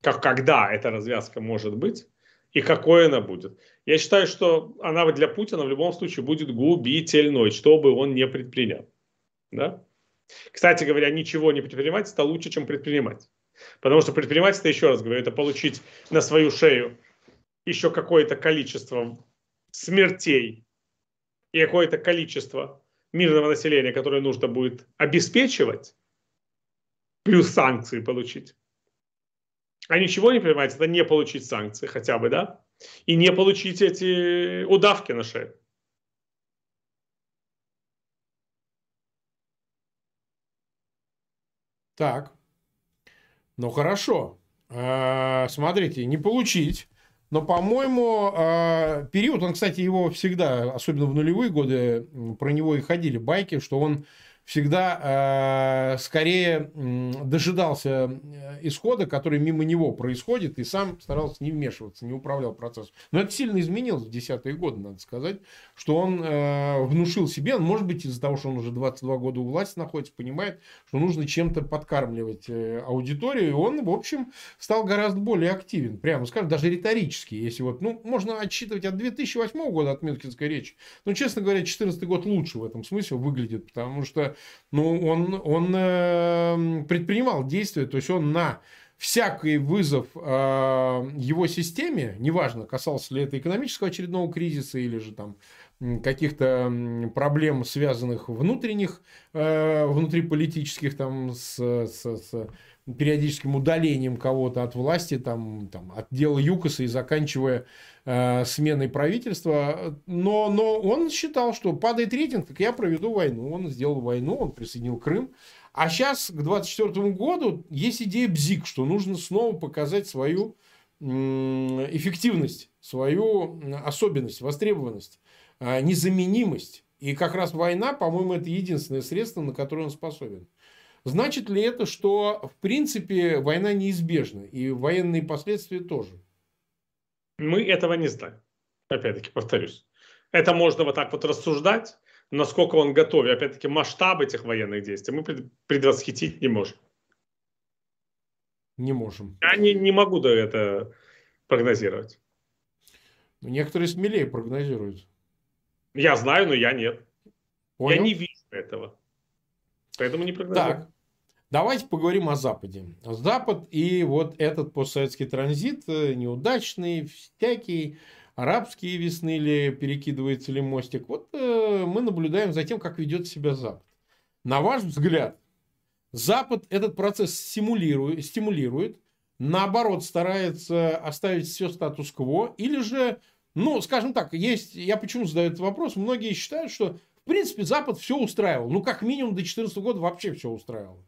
как, когда эта развязка может быть и какой она будет. Я считаю, что она для Путина в любом случае будет губительной, что бы он не предпринял. Да? Кстати говоря, ничего не предпринимать это лучше, чем предпринимать. Потому что предпринимательство, еще раз говорю, это получить на свою шею еще какое-то количество смертей и какое-то количество мирного населения, которое нужно будет обеспечивать, плюс санкции получить. А ничего не понимать, это не получить санкции хотя бы, да? И не получить эти удавки на шею. Так. Ну хорошо. А, смотрите, не получить. Но, по-моему, а, период, он, кстати, его всегда, особенно в нулевые годы, про него и ходили байки, что он всегда э, скорее э, дожидался исхода, который мимо него происходит, и сам старался не вмешиваться, не управлял процессом. Но это сильно изменилось в десятые годы, надо сказать, что он э, внушил себе, может быть, из-за того, что он уже 22 года у власти находится, понимает, что нужно чем-то подкармливать э, аудиторию, и он, в общем, стал гораздо более активен, прямо скажем, даже риторически, если вот, ну, можно отсчитывать от 2008 года от Мюнхенской речи, но, честно говоря, 2014 год лучше в этом смысле выглядит, потому что ну, он, он э, предпринимал действия, то есть он на всякий вызов э, его системе, неважно, касался ли это экономического очередного кризиса или же там каких-то проблем, связанных внутренних, э, внутриполитических, там, с, с, с периодическим удалением кого-то от власти, там, там, от дела ЮКОСа и заканчивая э, сменой правительства. Но, но он считал, что падает рейтинг, так я проведу войну. Он сделал войну, он присоединил Крым. А сейчас, к 2024 году, есть идея БЗИК, что нужно снова показать свою эффективность, свою особенность, востребованность, э, незаменимость. И как раз война, по-моему, это единственное средство, на которое он способен. Значит ли это, что в принципе война неизбежна и военные последствия тоже? Мы этого не знаем. Опять-таки повторюсь. Это можно вот так вот рассуждать, насколько он готов. И опять-таки масштаб этих военных действий мы предвосхитить не можем. Не можем. Я не, не могу до это прогнозировать. Некоторые смелее прогнозируют. Я знаю, но я нет. Понял? Я не вижу этого. Поэтому не прогнозирую. Так. Давайте поговорим о Западе. Запад и вот этот постсоветский транзит э, неудачный, всякий, арабские весны или перекидывается ли мостик. Вот э, мы наблюдаем за тем, как ведет себя Запад. На ваш взгляд, Запад этот процесс стимулирует, стимулирует наоборот, старается оставить все статус-кво, или же, ну, скажем так, есть, я почему задаю этот вопрос, многие считают, что, в принципе, Запад все устраивал, ну, как минимум до 2014 года вообще все устраивало.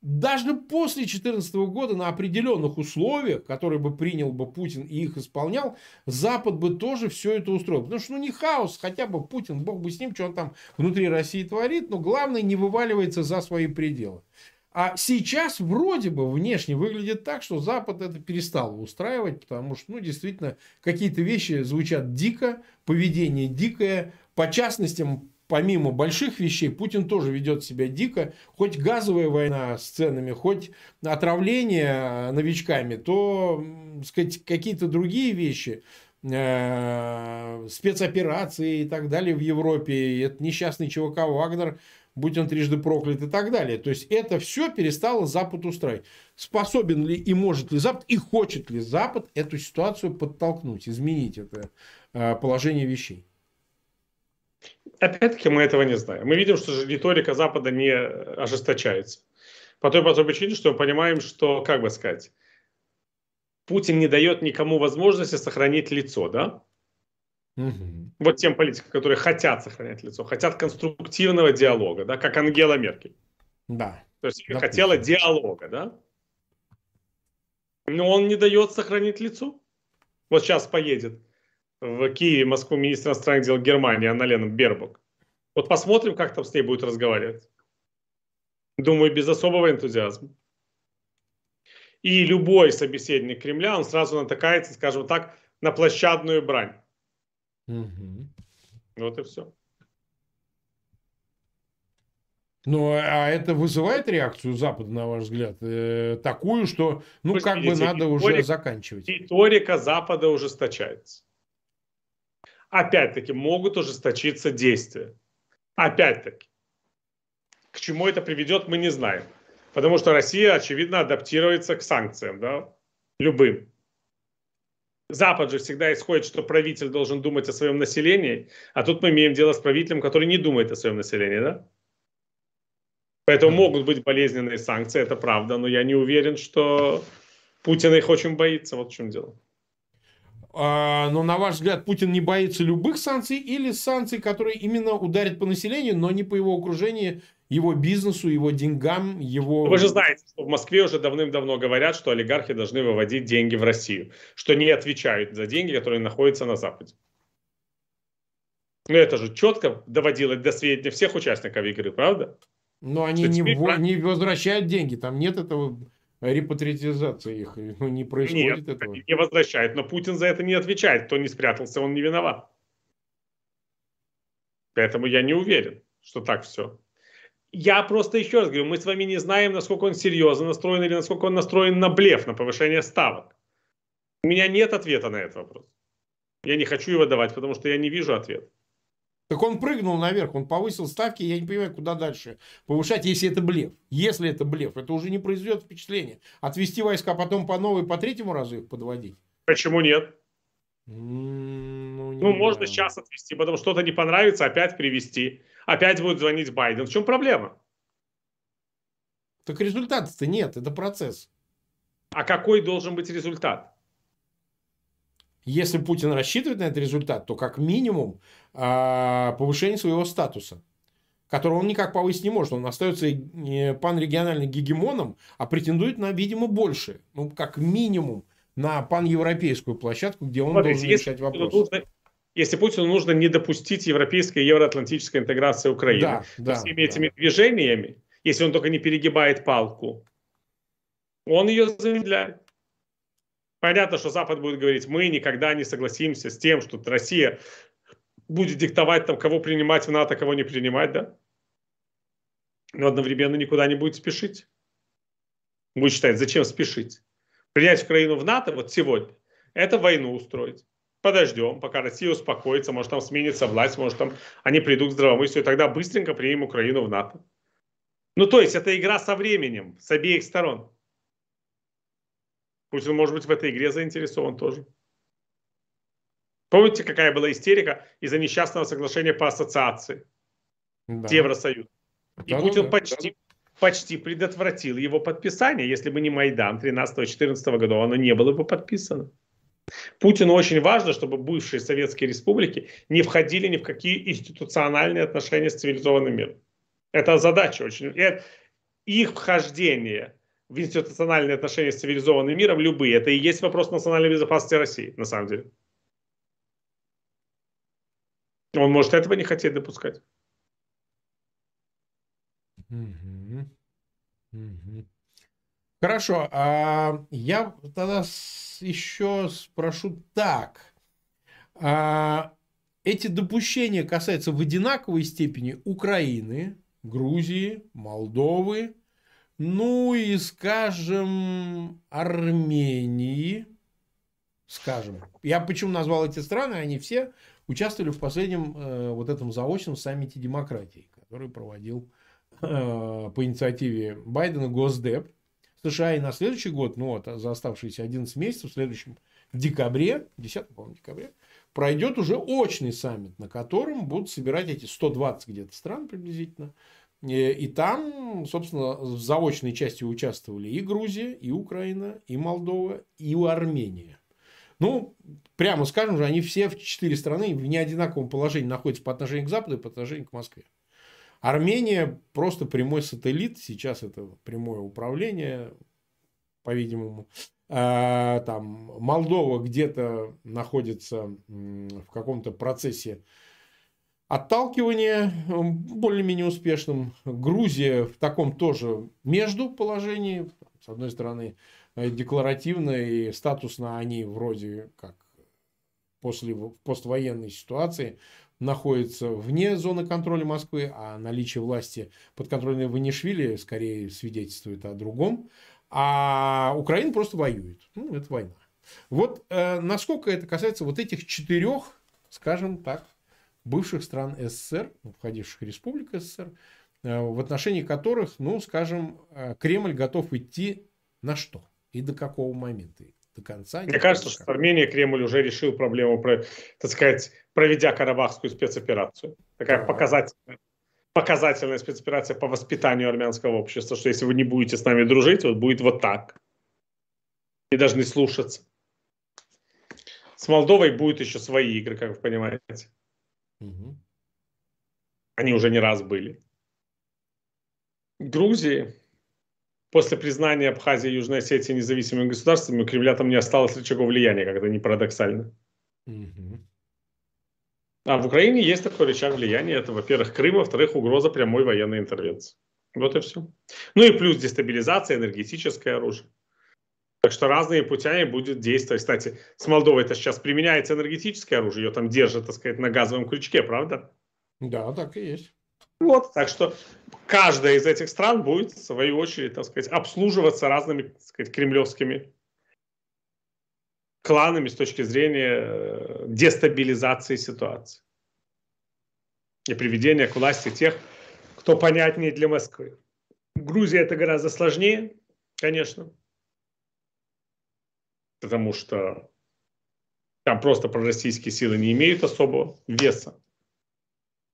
Даже после 2014 года на определенных условиях, которые бы принял бы Путин и их исполнял, Запад бы тоже все это устроил. Потому что ну не хаос, хотя бы Путин, бог бы с ним, что он там внутри России творит, но главное не вываливается за свои пределы. А сейчас вроде бы внешне выглядит так, что Запад это перестал устраивать, потому что, ну, действительно, какие-то вещи звучат дико, поведение дикое, по частностям помимо больших вещей, Путин тоже ведет себя дико. Хоть газовая война с ценами, хоть отравление новичками, то сказать, какие-то другие вещи, э, спецоперации и так далее в Европе, это несчастный ЧВК Вагнер, будь он трижды проклят и так далее. То есть это все перестало Запад устраивать. Способен ли и может ли Запад, и хочет ли Запад эту ситуацию подтолкнуть, изменить это э, положение вещей? Опять-таки мы этого не знаем. Мы видим, что риторика Запада не ожесточается. По той простой причине, что мы понимаем, что, как бы сказать, Путин не дает никому возможности сохранить лицо, да? Угу. Вот тем политикам, которые хотят сохранять лицо, хотят конструктивного диалога, да, как Ангела Меркель. Да. То есть Допустим. хотела диалога, да? Но он не дает сохранить лицо. Вот сейчас поедет в Киеве, Москву министр иностранных дел Германии Анна-Лена Бербок. Вот посмотрим, как там с ней будет разговаривать. Думаю, без особого энтузиазма. И любой собеседник Кремля, он сразу натыкается, скажем так, на площадную брань. Угу. Вот и все. Ну, а это вызывает реакцию Запада, на ваш взгляд, э, такую, что, ну, Вы как видите, бы надо риторика, уже заканчивать? Риторика Запада ужесточается опять-таки могут ужесточиться действия. Опять-таки. К чему это приведет, мы не знаем. Потому что Россия, очевидно, адаптируется к санкциям, да, любым. Запад же всегда исходит, что правитель должен думать о своем населении, а тут мы имеем дело с правителем, который не думает о своем населении, да? Поэтому могут быть болезненные санкции, это правда, но я не уверен, что Путин их очень боится, вот в чем дело. А, но, на ваш взгляд, Путин не боится любых санкций или санкций, которые именно ударят по населению, но не по его окружению, его бизнесу, его деньгам, его... Вы же знаете, что в Москве уже давным-давно говорят, что олигархи должны выводить деньги в Россию, что не отвечают за деньги, которые находятся на Западе. Ну, это же четко доводилось до сведения всех участников игры, правда? Но они не, в... не возвращают деньги, там нет этого репатриотизация их ну, не происходит Нет, этого. не возвращает, но Путин за это не отвечает. Кто не спрятался, он не виноват. Поэтому я не уверен, что так все. Я просто еще раз говорю, мы с вами не знаем, насколько он серьезно настроен или насколько он настроен на блеф, на повышение ставок. У меня нет ответа на этот вопрос. Я не хочу его давать, потому что я не вижу ответа. Так он прыгнул наверх, он повысил ставки, я не понимаю, куда дальше повышать, если это блеф. Если это блеф, это уже не произведет впечатления. Отвести войска, потом по новой, по третьему разу их подводить. Почему нет? Ну, не ну можно сейчас отвести, потом что-то не понравится, опять привести. Опять будет звонить Байден. В чем проблема? Так результата-то нет, это процесс. А какой должен быть результат? Если Путин рассчитывает на этот результат, то как минимум а, повышение своего статуса, которого он никак повысить не может. Он остается панрегиональным гегемоном, а претендует на, видимо, больше. Ну, как минимум, на паневропейскую площадку, где он Смотрите, должен решать вопросы. Нужно, если Путину нужно не допустить европейской и евроатлантической интеграции Украины да, да, всеми да. этими движениями, если он только не перегибает палку, он ее замедляет. Понятно, что Запад будет говорить, мы никогда не согласимся с тем, что Россия будет диктовать, там, кого принимать в НАТО, кого не принимать, да? Но одновременно никуда не будет спешить. Будет считать, зачем спешить? Принять Украину в НАТО вот сегодня, это войну устроить. Подождем, пока Россия успокоится, может там сменится власть, может там они придут к здравомыслию, тогда быстренько примем Украину в НАТО. Ну то есть это игра со временем, с обеих сторон. Путин может быть в этой игре заинтересован тоже. Помните, какая была истерика из-за несчастного соглашения по ассоциации да. с Евросоюзом? И да, Путин да, почти, да. почти предотвратил его подписание. Если бы не Майдан 13-14 года, оно не было бы подписано. Путину очень важно, чтобы бывшие советские республики не входили ни в какие институциональные отношения с цивилизованным миром. Это задача очень. их вхождение в институциональные отношения с цивилизованным миром, любые, это и есть вопрос национальной безопасности России, на самом деле. Он может этого не хотеть допускать. Хорошо, а я тогда еще спрошу так. А эти допущения касаются в одинаковой степени Украины, Грузии, Молдовы, ну и, скажем, Армении, скажем. Я почему назвал эти страны, они все участвовали в последнем э, вот этом заочном саммите демократии, который проводил э, по инициативе Байдена Госдеп. США и на следующий год, ну вот за оставшиеся 11 месяцев, в следующем декабре, 10, по-моему, пройдет уже очный саммит, на котором будут собирать эти 120 где-то стран приблизительно. И там, собственно, в заочной части участвовали и Грузия, и Украина, и Молдова, и Армения. Ну, прямо скажем же, они все в четыре страны в неодинаковом положении находятся по отношению к Западу и по отношению к Москве. Армения просто прямой сателлит, сейчас это прямое управление, по-видимому. А, там Молдова где-то находится в каком-то процессе отталкивания более-менее успешным. Грузия в таком тоже между положении. С одной стороны, э, декларативно и статусно они вроде как после поствоенной ситуации находятся вне зоны контроля Москвы, а наличие власти подконтрольной Ванишвили скорее свидетельствует о другом. А Украина просто воюет. Ну, это война. Вот э, насколько это касается вот этих четырех, скажем так, бывших стран СССР, ну, входивших в Республику СССР, э, в отношении которых, ну, скажем, э, Кремль готов идти на что и до какого момента? До конца? Мне кажется, что в Армении Кремль уже решил проблему, так сказать, проведя карабахскую спецоперацию. Такая да. показательная показательная спецоперация по воспитанию армянского общества, что если вы не будете с нами дружить, вот будет вот так. И должны слушаться. С Молдовой будут еще свои игры, как вы понимаете. Они уже не раз были. Грузии после признания Абхазии и Южной Осетии независимыми государствами у Кремля там не осталось рычагов влияния, как это не парадоксально. Угу. А в Украине есть такой рычаг влияния. Это, во-первых, Крым, во-вторых, угроза прямой военной интервенции. Вот и все. Ну и плюс дестабилизация, энергетическое оружие. Так что разные путями будет действовать. Кстати, с Молдовой это сейчас применяется энергетическое оружие, ее там держат, так сказать, на газовом крючке, правда? Да, так и есть. Вот, так что каждая из этих стран будет, в свою очередь, так сказать, обслуживаться разными, так сказать, кремлевскими кланами с точки зрения э, дестабилизации ситуации и приведения к власти тех, кто понятнее для Москвы. Грузия это гораздо сложнее, конечно, потому что там просто пророссийские силы не имеют особого веса.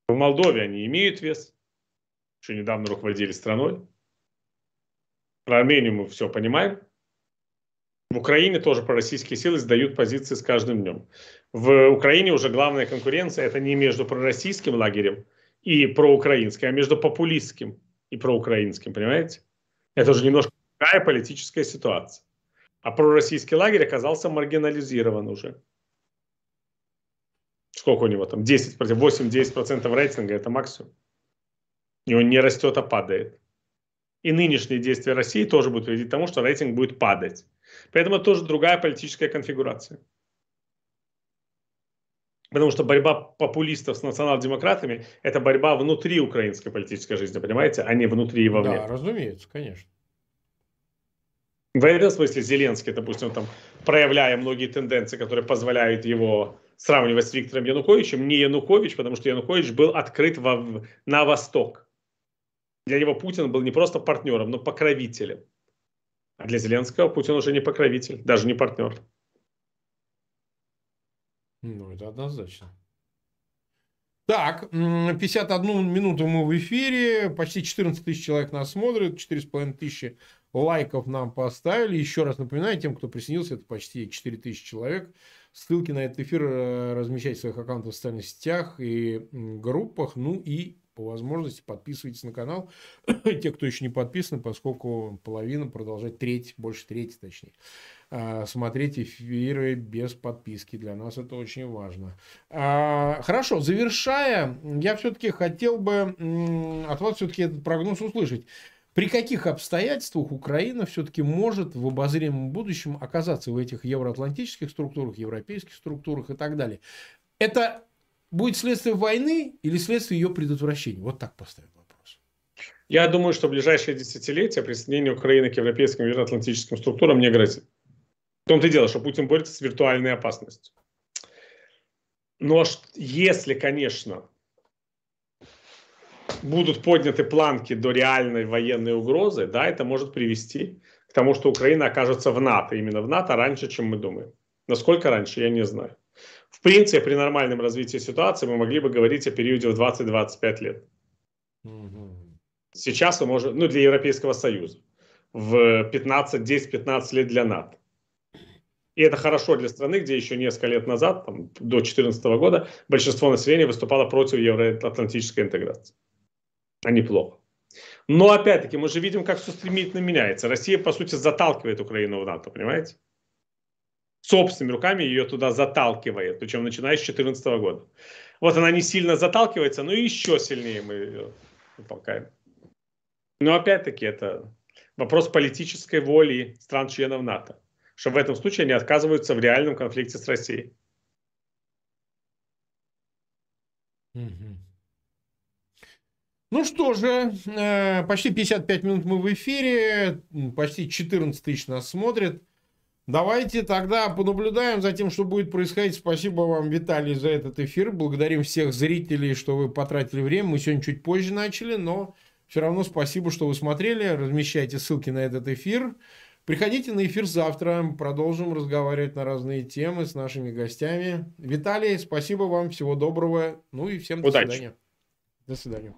В Молдове они имеют вес, еще недавно руководили страной. Про Армению мы все понимаем. В Украине тоже пророссийские силы сдают позиции с каждым днем. В Украине уже главная конкуренция это не между пророссийским лагерем и проукраинским, а между популистским и проукраинским, понимаете? Это уже немножко другая политическая ситуация. А пророссийский лагерь оказался маргинализирован уже. Сколько у него там? 10, 8-10% рейтинга – это максимум. И он не растет, а падает. И нынешние действия России тоже будут приводить к тому, что рейтинг будет падать. Поэтому это тоже другая политическая конфигурация. Потому что борьба популистов с национал-демократами – это борьба внутри украинской политической жизни, понимаете, а не внутри и вовне. Да, разумеется, конечно. В этом смысле Зеленский, допустим, там, проявляя многие тенденции, которые позволяют его сравнивать с Виктором Януковичем, не Янукович, потому что Янукович был открыт во, на восток. Для него Путин был не просто партнером, но покровителем. А для Зеленского Путин уже не покровитель, даже не партнер. Ну, это однозначно. Так, 51 минуту мы в эфире, почти 14 тысяч человек нас смотрят, 4,5 тысячи лайков нам поставили. Еще раз напоминаю, тем, кто присоединился, это почти 4 тысячи человек. Ссылки на этот эфир э, размещайте в своих аккаунтах в социальных сетях и группах. Ну и по возможности подписывайтесь на канал. Те, кто еще не подписаны, поскольку половина продолжать треть, больше трети точнее. А, смотреть эфиры без подписки. Для нас это очень важно. А, хорошо, завершая, я все-таки хотел бы от вас все-таки этот прогноз услышать. При каких обстоятельствах Украина все-таки может в обозримом будущем оказаться в этих евроатлантических структурах, европейских структурах и так далее? Это будет следствие войны или следствие ее предотвращения? Вот так поставим вопрос. Я думаю, что в ближайшие десятилетия присоединение Украины к европейским евроатлантическим структурам не грозит. В том-то и дело, что Путин борется с виртуальной опасностью. Но если, конечно, будут подняты планки до реальной военной угрозы, да, это может привести к тому, что Украина окажется в НАТО, именно в НАТО раньше, чем мы думаем. Насколько раньше, я не знаю. В принципе, при нормальном развитии ситуации мы могли бы говорить о периоде в 20-25 лет. Сейчас мы можем, ну, для Европейского Союза, в 15, 10-15 лет для НАТО. И это хорошо для страны, где еще несколько лет назад, там, до 2014 года, большинство населения выступало против евроатлантической интеграции а неплохо. Но опять-таки мы же видим, как все стремительно меняется. Россия, по сути, заталкивает Украину в НАТО, понимаете? Собственными руками ее туда заталкивает, причем начиная с 2014 года. Вот она не сильно заталкивается, но еще сильнее мы ее толкаем. Но опять-таки это вопрос политической воли стран-членов НАТО, что в этом случае они отказываются в реальном конфликте с Россией. Угу. Ну что же, э, почти 55 минут мы в эфире, почти 14 тысяч нас смотрят. Давайте тогда понаблюдаем за тем, что будет происходить. Спасибо вам, Виталий, за этот эфир. Благодарим всех зрителей, что вы потратили время. Мы сегодня чуть позже начали, но все равно спасибо, что вы смотрели. Размещайте ссылки на этот эфир. Приходите на эфир завтра. Продолжим разговаривать на разные темы с нашими гостями. Виталий, спасибо вам. Всего доброго. Ну и всем до Удачи. свидания. До свидания.